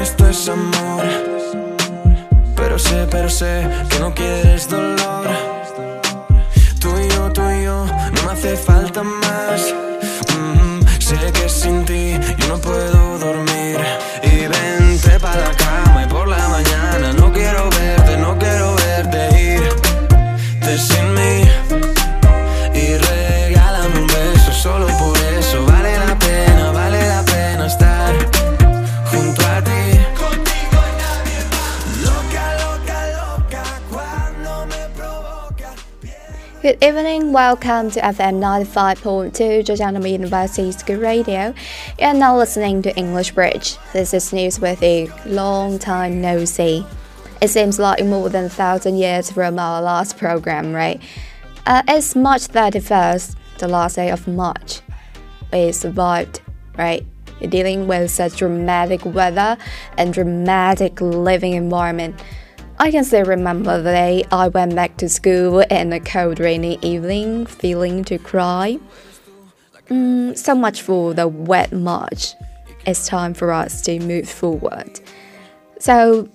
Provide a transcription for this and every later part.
esto es amor. Pero sé, pero sé que no quieres dolor. Tú y yo, tú y yo, no me hace falta más. Mm, sé que sin ti yo no puedo Good evening, welcome to FM 95.2 Zhejiang University School Radio. You are now listening to English Bridge. This is news with a Long time no see. It seems like more than a thousand years from our last program, right? Uh, it's March 31st, the last day of March. We survived, right? We're dealing with such dramatic weather and dramatic living environment. I can still remember the day I went back to school in a cold, rainy evening, feeling to cry. Mm, so much for the wet March. It's time for us to move forward. So,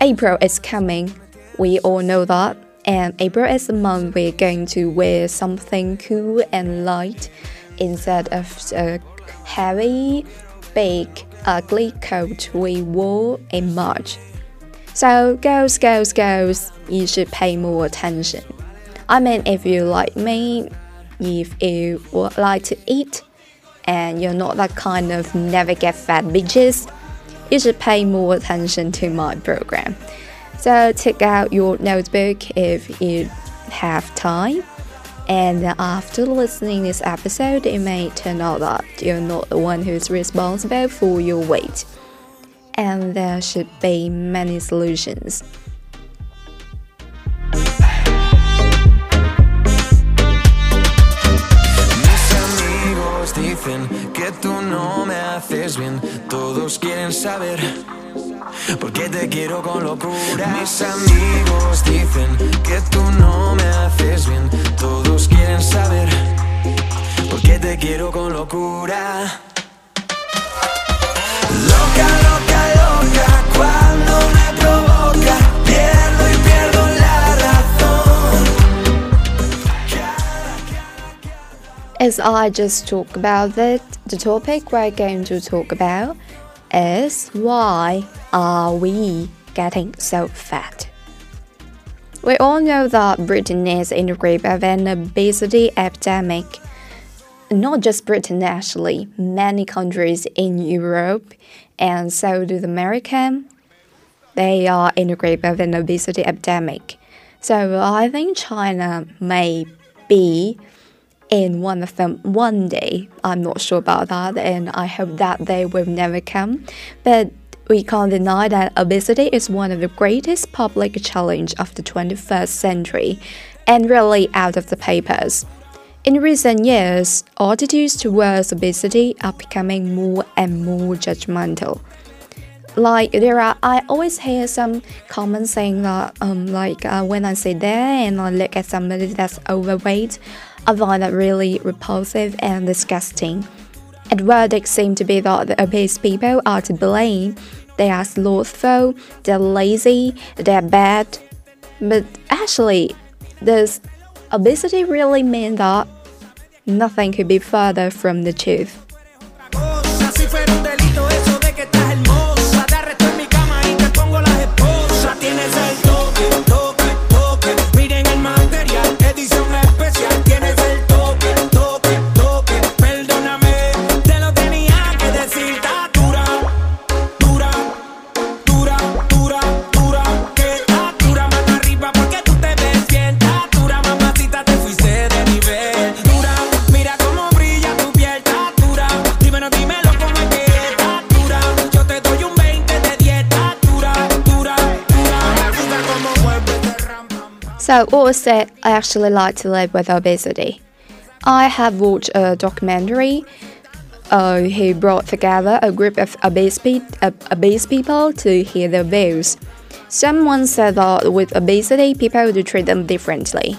April is coming. We all know that. And April is the month we're going to wear something cool and light instead of a heavy, big, ugly coat we wore in March. So, girls, girls, girls, you should pay more attention. I mean, if you like me, if you would like to eat, and you're not that kind of never get fat bitches, you should pay more attention to my program. So, take out your notebook if you have time. And after listening this episode, it may turn out that you're not the one who's responsible for your weight and there should be many solutions. Que tú no me haces bien. Todos quieren saber por qué te quiero con locura. Mis amigos dicen que tú no me haces bien. Todos quieren saber por qué te quiero con locura. As I just talked about it, the topic we're going to talk about is why are we getting so fat? We all know that Britain is in the grip of an obesity epidemic. Not just Britain, actually, many countries in Europe and so do America. They are in the grip of an obesity epidemic. So I think China may be in one of them one day. I'm not sure about that, and I hope that day will never come. But we can't deny that obesity is one of the greatest public challenge of the 21st century, and really out of the papers. In recent years, attitudes towards obesity are becoming more and more judgmental. Like there are, I always hear some comments saying that, um, like uh, when I sit there and I look at somebody that's overweight, I find that really repulsive and disgusting. And verdicts seem to be that the obese people are to blame. They are slothful, they're lazy, they're bad. But actually, does obesity really mean that? Nothing could be further from the truth. So, what was it I actually like to live with obesity? I have watched a documentary uh, who brought together a group of obese, pe- uh, obese people to hear their views. Someone said that with obesity, people do treat them differently.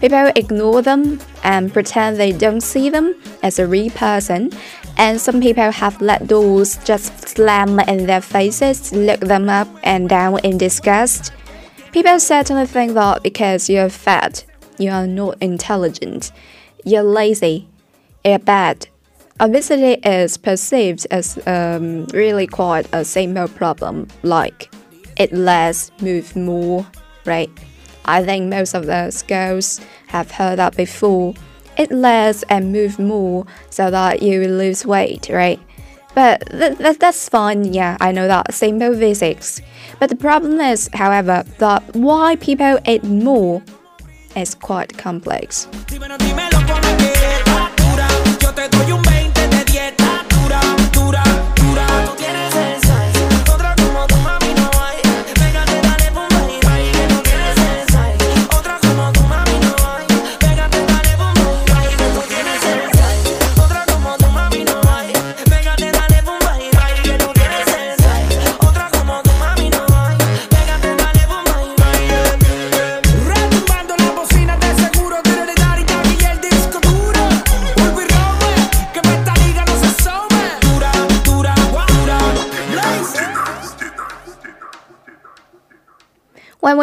People ignore them and pretend they don't see them as a real person. And some people have let doors just slam in their faces, look them up and down in disgust. People certainly think that because you're fat, you are not intelligent, you're lazy, you're bad. Obesity is perceived as um, really quite a simple problem, like eat less, move more, right? I think most of the girls have heard that before. Eat less and move more so that you lose weight, right? But th th that's fine, yeah, I know that, simple physics. But the problem is, however, that why people eat more is quite complex.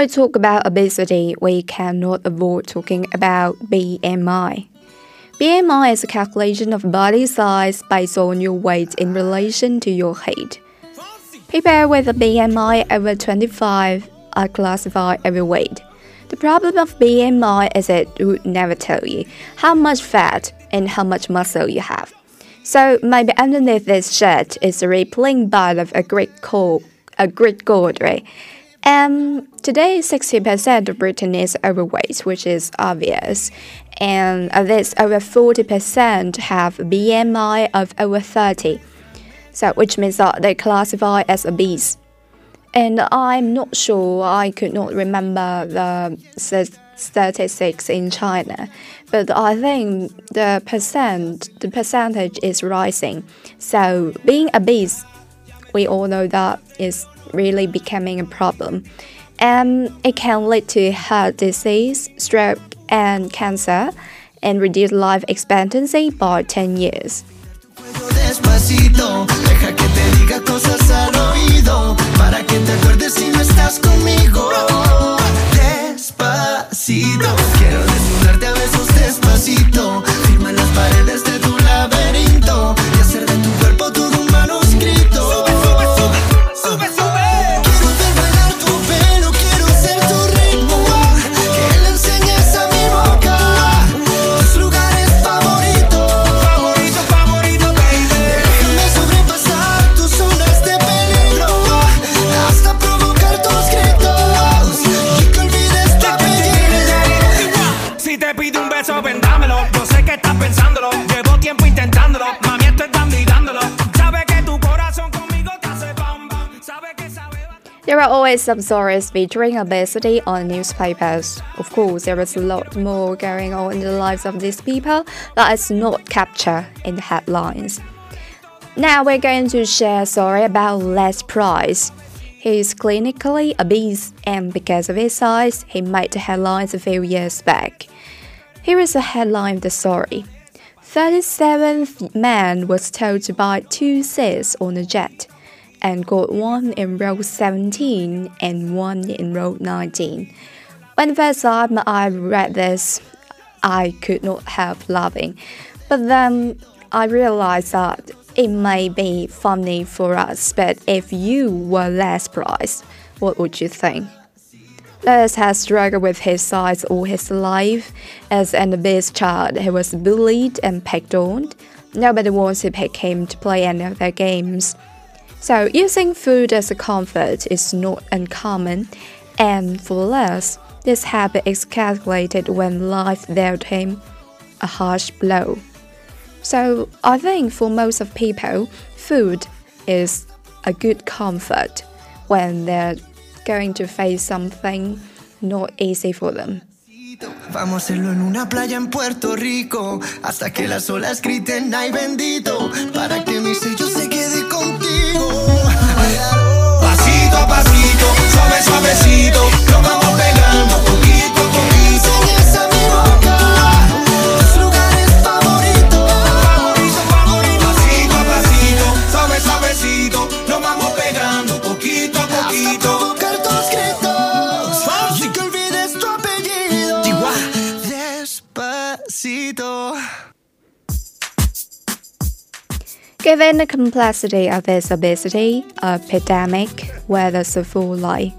We talk about obesity, we cannot avoid talking about BMI. BMI is a calculation of body size based on your weight in relation to your height. People with a BMI over 25 are classified overweight. The problem of BMI is it would never tell you how much fat and how much muscle you have. So maybe underneath this shirt is a rippling bud of a great cold, a great gold, right? Um, today, 60% of Britain is overweight, which is obvious. And of this, over 40% have BMI of over 30. So, which means that they classify as obese. And I'm not sure, I could not remember the statistics in China, but I think the percent, the percentage is rising. So, being obese, we all know that is really becoming a problem. And it can lead to heart disease, stroke, and cancer, and reduce life expectancy by 10 years. Always some stories featuring obesity on newspapers. Of course, there is a lot more going on in the lives of these people that is not captured in the headlines. Now we're going to share a story about Les Price. He is clinically obese, and because of his size, he made the headlines a few years back. Here is a headline of the story. 37th man was told to buy two seats on a jet and got one in row 17 and one in row 19. When the first time I read this, I could not help laughing. But then I realized that it may be funny for us, but if you were Les Price, what would you think? Les has struggled with his size all his life. As an obese child, he was bullied and picked on. Nobody wants to pick him to play any of their games. So, using food as a comfort is not uncommon, and for Les, this habit is calculated when life dealt him a harsh blow. So, I think for most of people, food is a good comfort when they're going to face something not easy for them. Vamos a hacerlo en una playa en Puerto Rico hasta que las olas griten ay bendito para que mi sello se Pasito a pasito, suave suavecito, lo vamos pegando poquito a poquito. Esa es mi boca, tus lugares favoritos. Favorito, favorito. Pasito a pasito, suave suavecito, lo vamos pegando poquito a poquito. Tocar tus gritos, y que olvides tu apellido. Despacito. Given the complexity of this obesity epidemic, where does the fall lie?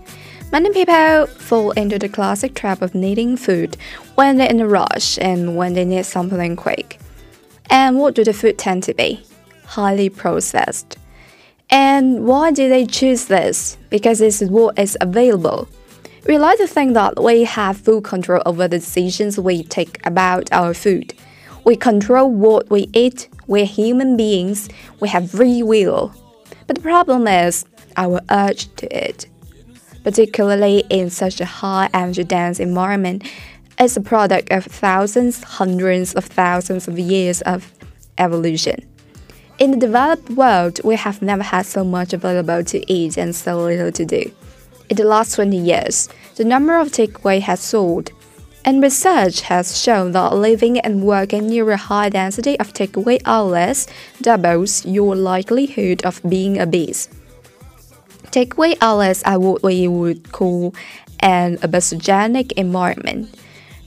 Many people fall into the classic trap of needing food when they're in a rush and when they need something quick. And what do the food tend to be? Highly processed. And why do they choose this? Because it's what is available. We like to think that we have full control over the decisions we take about our food. We control what we eat, we're human beings, we have free will. But the problem is our urge to eat. Particularly in such a high energy dense environment, it's a product of thousands, hundreds of thousands of years of evolution. In the developed world, we have never had so much available to eat and so little to do. In the last 20 years, the number of takeaway has soared and research has shown that living and working near a high density of takeaway outlets doubles your likelihood of being obese. Takeaway outlets are what we would call an obesogenic environment,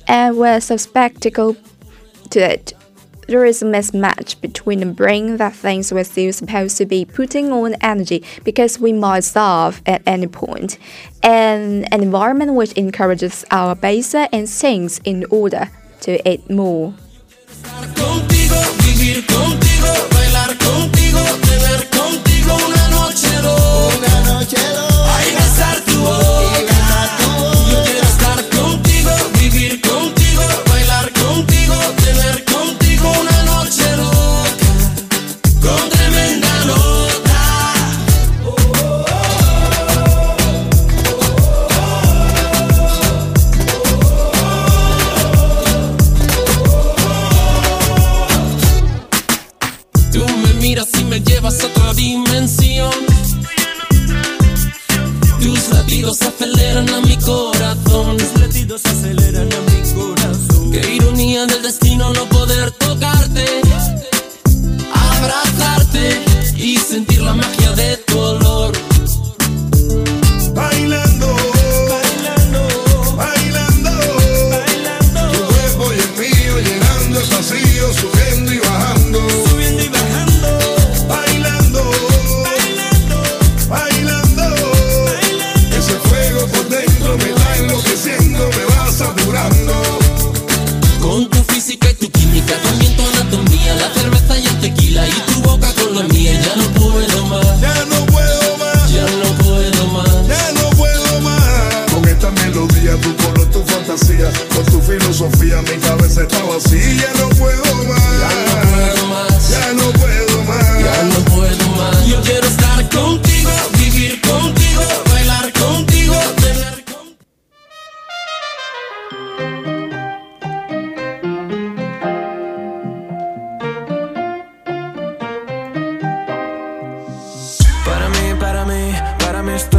and we're susceptible to it there is a mismatch between the brain that thinks we're still supposed to be putting on energy because we might starve at any point, and an environment which encourages our baser instincts in order to eat more.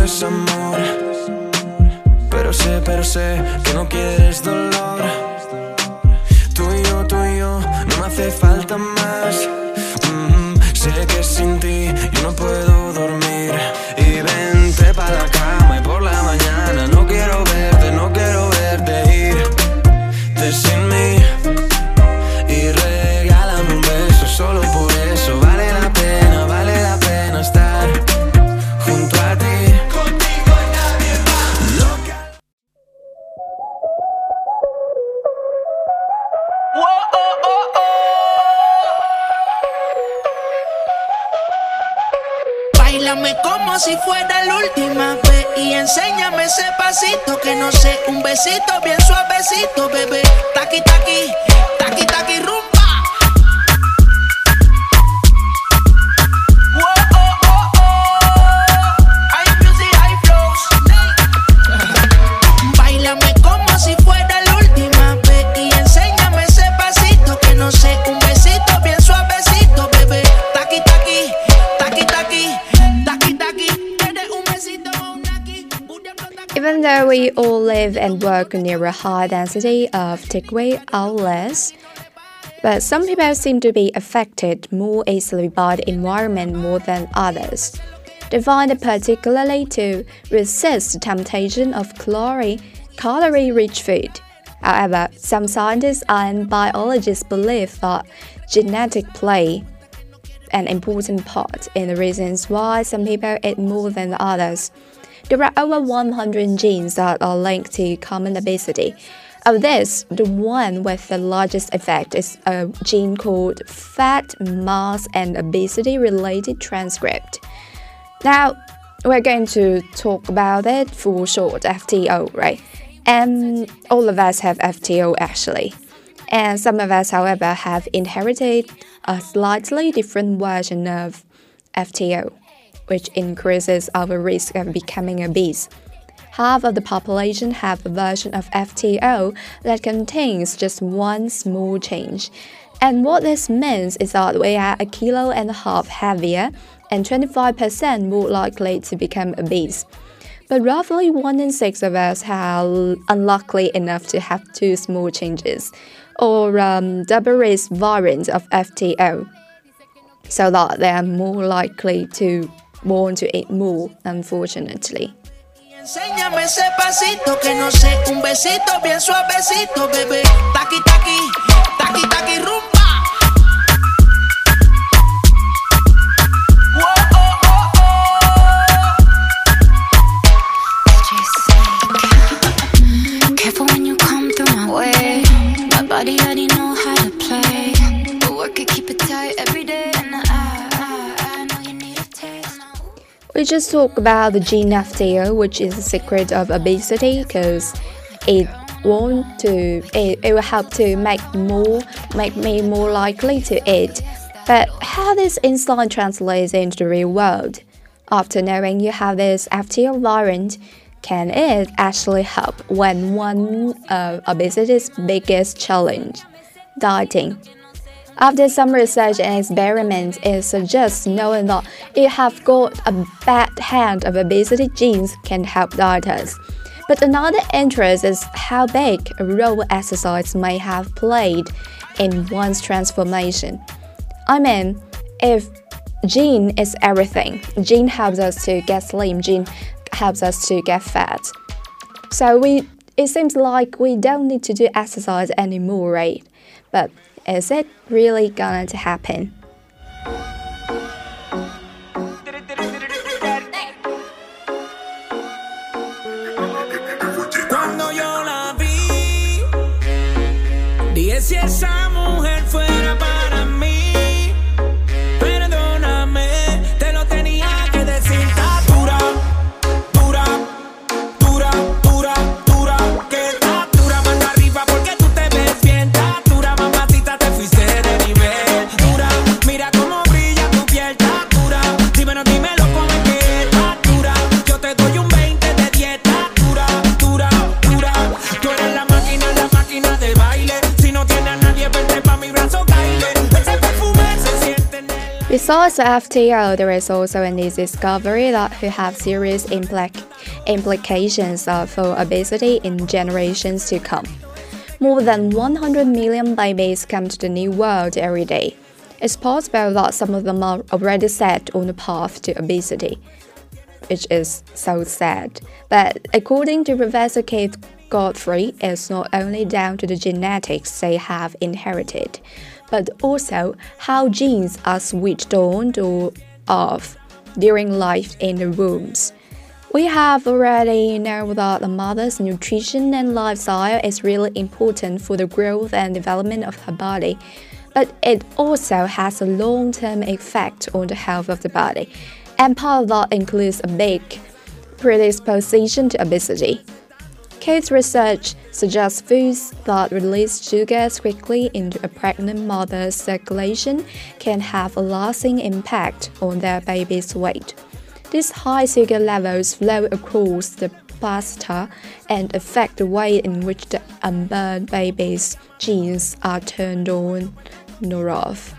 es amor. Pero sé, pero sé que no quieres dolor. Tú y yo, tú y yo, no me hace falta más. Mm, sé que sin ti yo no puedo dormir. Taqui, taqui taqui though we all live and work near a high density of takeaway outlets, but some people seem to be affected more easily by the environment more than others. They find it particularly to resist the temptation of calorie, calorie-rich food. However, some scientists and biologists believe that genetic play an important part in the reasons why some people eat more than others. There are over 100 genes that are linked to common obesity. Of this, the one with the largest effect is a gene called fat mass and obesity related transcript. Now, we're going to talk about it for short FTO, right? And all of us have FTO actually. And some of us, however, have inherited a slightly different version of FTO which increases our risk of becoming obese. Half of the population have a version of FTO that contains just one small change. And what this means is that we are a kilo and a half heavier and 25% more likely to become obese. But roughly one in six of us are unlucky enough to have two small changes, or um, double risk variants of FTO, so that they are more likely to born to eat more, unfortunately. We just talked about the gene FTO, which is the secret of obesity, because it want to it, it will help to make more make me more likely to eat. But how this insight translates into the real world? After knowing you have this FTO variant, can it actually help when one uh, of obesity's biggest challenge, dieting? After some research and experiments, it suggests knowing that you have got a bad hand of obesity genes can help dieters. But another interest is how big a role exercise may have played in one's transformation. I mean, if gene is everything, gene helps us to get slim, gene helps us to get fat. So we it seems like we don't need to do exercise anymore, right? But is it really going to happen? Si Besides the FTO, there is also a new discovery that could have serious implic- implications for obesity in generations to come. More than 100 million babies come to the new world every day. It's possible that some of them are already set on the path to obesity, which is so sad. But according to Professor Keith Godfrey, it's not only down to the genetics they have inherited, but also how genes are switched on or off during life in the wombs. We have already known that the mother's nutrition and lifestyle is really important for the growth and development of her body, but it also has a long term effect on the health of the body, and part of that includes a big predisposition to obesity. Kate's research suggests foods that release sugars quickly into a pregnant mother's circulation can have a lasting impact on their baby's weight. These high sugar levels flow across the placenta and affect the way in which the unborn baby's genes are turned on or off.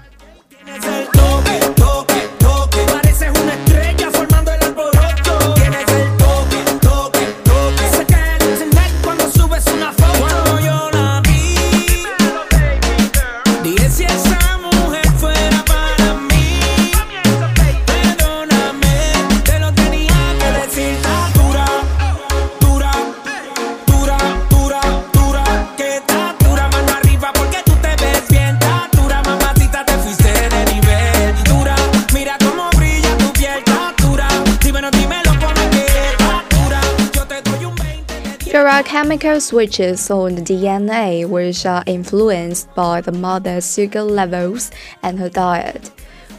Chemical switches on the DNA which are influenced by the mother's sugar levels and her diet,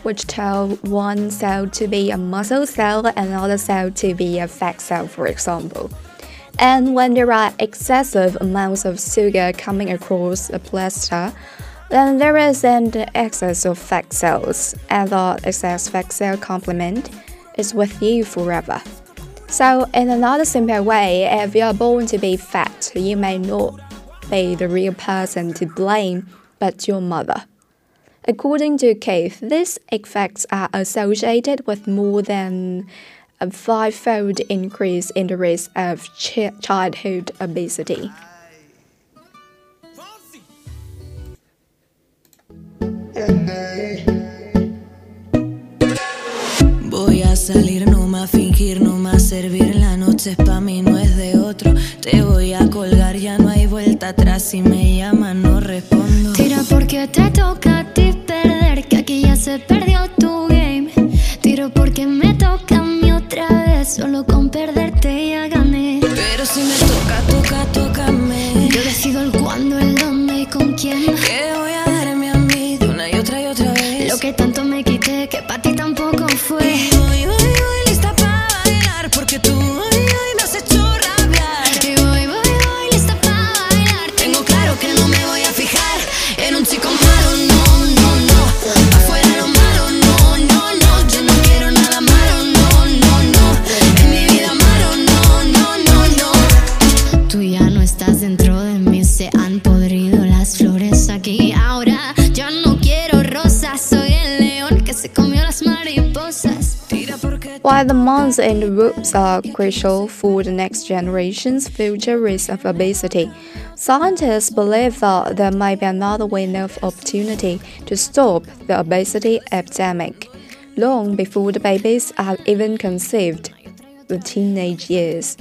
which tell one cell to be a muscle cell and another cell to be a fat cell, for example. And when there are excessive amounts of sugar coming across the placenta, then there is an excess of fat cells, and the excess fat cell complement is with you forever. So, in another simple way, if you are born to be fat, you may not be the real person to blame, but your mother. According to Keith, these effects are associated with more than a five-fold increase in the risk of ch childhood obesity. Voy a salir, no más fingir, servir. La noche es pa' mí, no es de otro. Te voy a colgar, ya no hay vuelta atrás. Si me llaman, las flores aquí. Ahora yo no quiero rosas, soy el león que se comió las mariposas. While the months and the womb are crucial for the next generation's future risk of obesity, scientists believe that there might be another window of opportunity to stop the obesity epidemic, long before the babies are even conceived, the teenage years.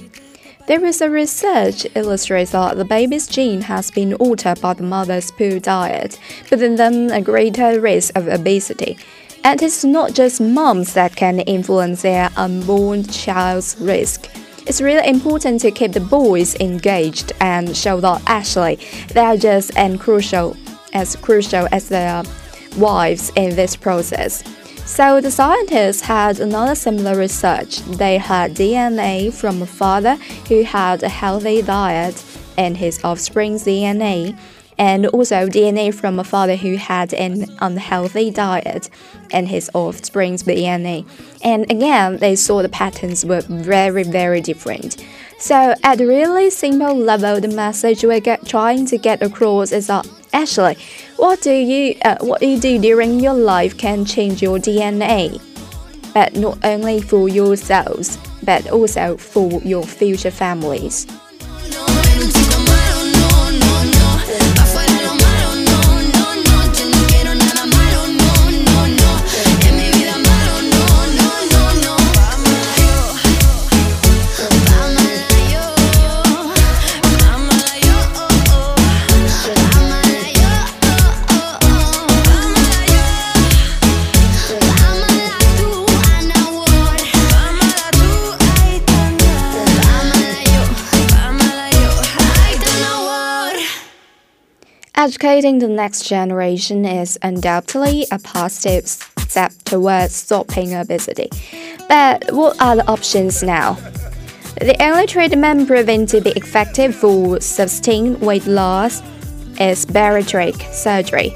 There is a research illustrates that the baby's gene has been altered by the mother's poor diet, putting them a greater risk of obesity. And it's not just moms that can influence their unborn child's risk. It's really important to keep the boys engaged and show that actually they are just as crucial as crucial as their wives in this process. So the scientists had another similar research. They had DNA from a father who had a healthy diet and his offspring's DNA, and also DNA from a father who had an unhealthy diet and his offspring's DNA. And again, they saw the patterns were very, very different. So at a really simple level, the message we're get, trying to get across is that actually, what do you uh, what you do during your life can change your DNA, but not only for yourselves, but also for your future families. Educating the next generation is undoubtedly a positive step towards stopping obesity. But what are the options now? The only treatment proven to be effective for sustained weight loss is bariatric surgery.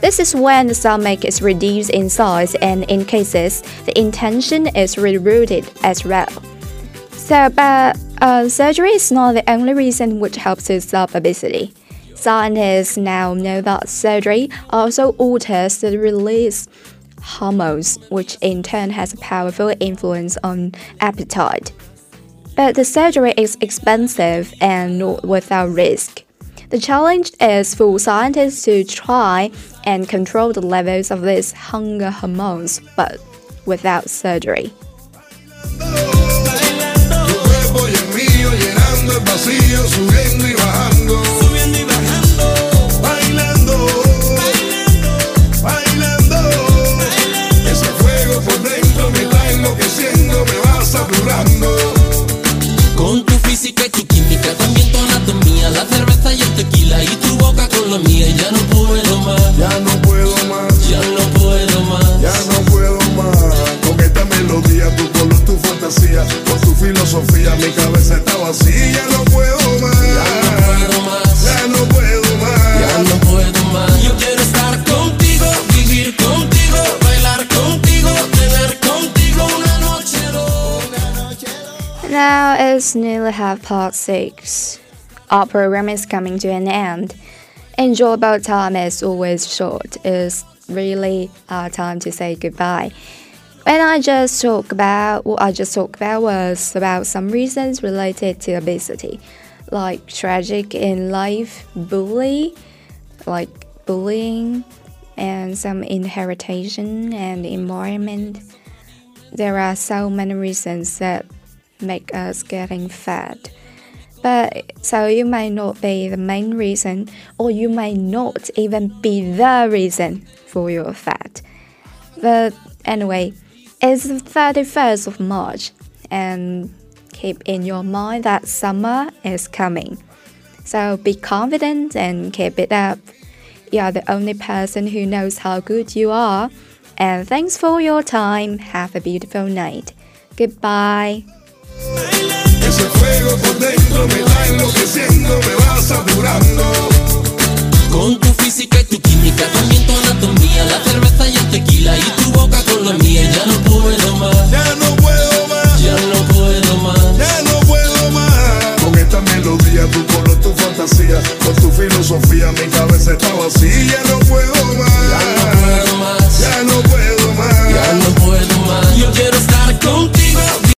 This is when the stomach is reduced in size and in cases the intention is rerouted as well. So, but uh, surgery is not the only reason which helps to stop obesity. Scientists now know that surgery also alters the release hormones, which in turn has a powerful influence on appetite. But the surgery is expensive and not without risk. The challenge is for scientists to try and control the levels of these hunger hormones, but without surgery. saturando. Con tu física y tu química, también tu anatomía, la cerveza y el tequila y tu boca con la mía. Ya no puedo más, ya no puedo más, ya no puedo más, ya no puedo más. Con esta melodía, tu color, tu fantasía, con tu filosofía, mi cabeza está vacía. Have part six. Our program is coming to an end. Enjoyable time is always short. It's really our time to say goodbye. When I just talk about what I just talked about was about some reasons related to obesity, like tragic in life, bully, like bullying, and some inheritation and environment. There are so many reasons that make us getting fat. But so you might not be the main reason, or you might not even be the reason for your fat. But anyway, it's the 31st of March, and keep in your mind that summer is coming. So be confident and keep it up. You are the only person who knows how good you are. And thanks for your time. Have a beautiful night. Goodbye. Ese fuego por dentro me va enloqueciendo, me va saturando. Con tu física y tu química, también tu anatomía, la cerveza y el tequila y tu boca con la mía, ya no puedo más. Ya no puedo más. Ya no puedo más. Ya no puedo más. Con esta melodía, tu color, tu fantasía, con tu filosofía, mi cabeza está vacía, ya no puedo más. Ya no puedo más. Ya no puedo más. Ya no puedo más. Yo quiero estar contigo.